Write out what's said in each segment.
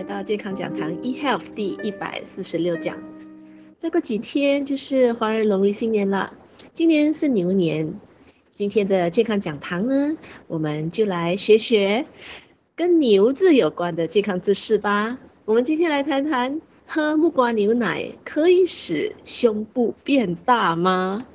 来到健康讲堂 eHealth 第一百四十六讲。再过几天就是华人农历新年了，今年是牛年。今天的健康讲堂呢，我们就来学学跟牛字有关的健康知识吧。我们今天来谈谈，喝木瓜牛奶可以使胸部变大吗？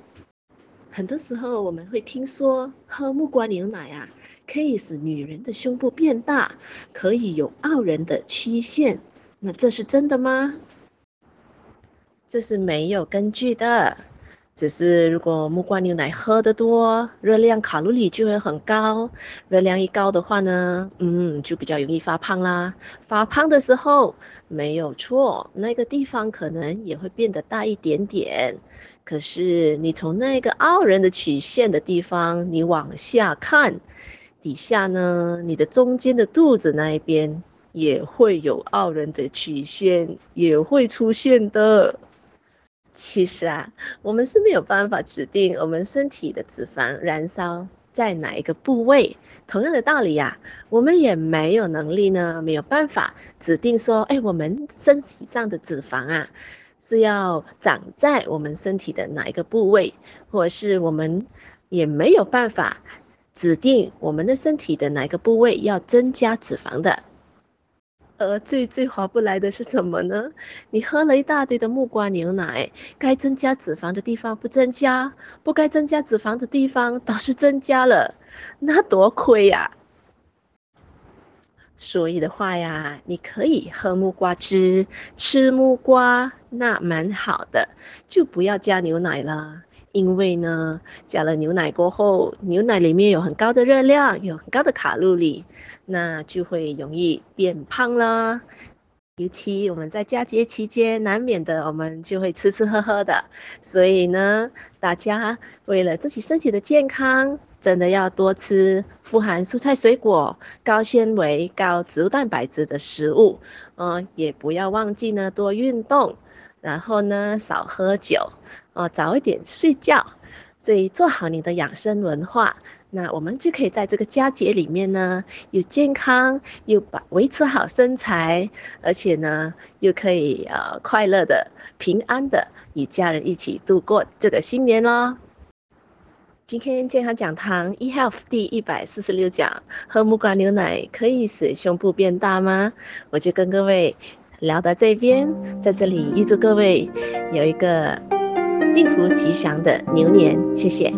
很多时候我们会听说喝木瓜牛奶啊，可以使女人的胸部变大，可以有傲人的曲线。那这是真的吗？这是没有根据的。只是如果木瓜牛奶喝得多，热量卡路里就会很高。热量一高的话呢，嗯，就比较容易发胖啦。发胖的时候没有错，那个地方可能也会变得大一点点。可是你从那个傲人的曲线的地方，你往下看，底下呢，你的中间的肚子那一边也会有傲人的曲线，也会出现的。其实啊，我们是没有办法指定我们身体的脂肪燃烧在哪一个部位。同样的道理呀，我们也没有能力呢，没有办法指定说，哎，我们身体上的脂肪啊，是要长在我们身体的哪一个部位，或者是我们也没有办法指定我们的身体的哪个部位要增加脂肪的。而最最划不来的是什么呢？你喝了一大堆的木瓜牛奶，该增加脂肪的地方不增加，不该增加脂肪的地方倒是增加了，那多亏呀！所以的话呀，你可以喝木瓜汁，吃木瓜，那蛮好的，就不要加牛奶了。因为呢，加了牛奶过后，牛奶里面有很高的热量，有很高的卡路里，那就会容易变胖了。尤其我们在佳节期间，难免的我们就会吃吃喝喝的，所以呢，大家为了自己身体的健康，真的要多吃富含蔬菜水果、高纤维、高植物蛋白质的食物，嗯，也不要忘记呢多运动，然后呢少喝酒。哦，早一点睡觉，所以做好你的养生文化，那我们就可以在这个佳节里面呢，又健康，又把维持好身材，而且呢，又可以呃快乐的、平安的与家人一起度过这个新年咯。今天健康讲堂 eHealth 第一百四十六讲，喝木瓜牛奶可以使胸部变大吗？我就跟各位聊到这边，在这里预祝各位有一个。幸福吉祥的牛年，谢谢。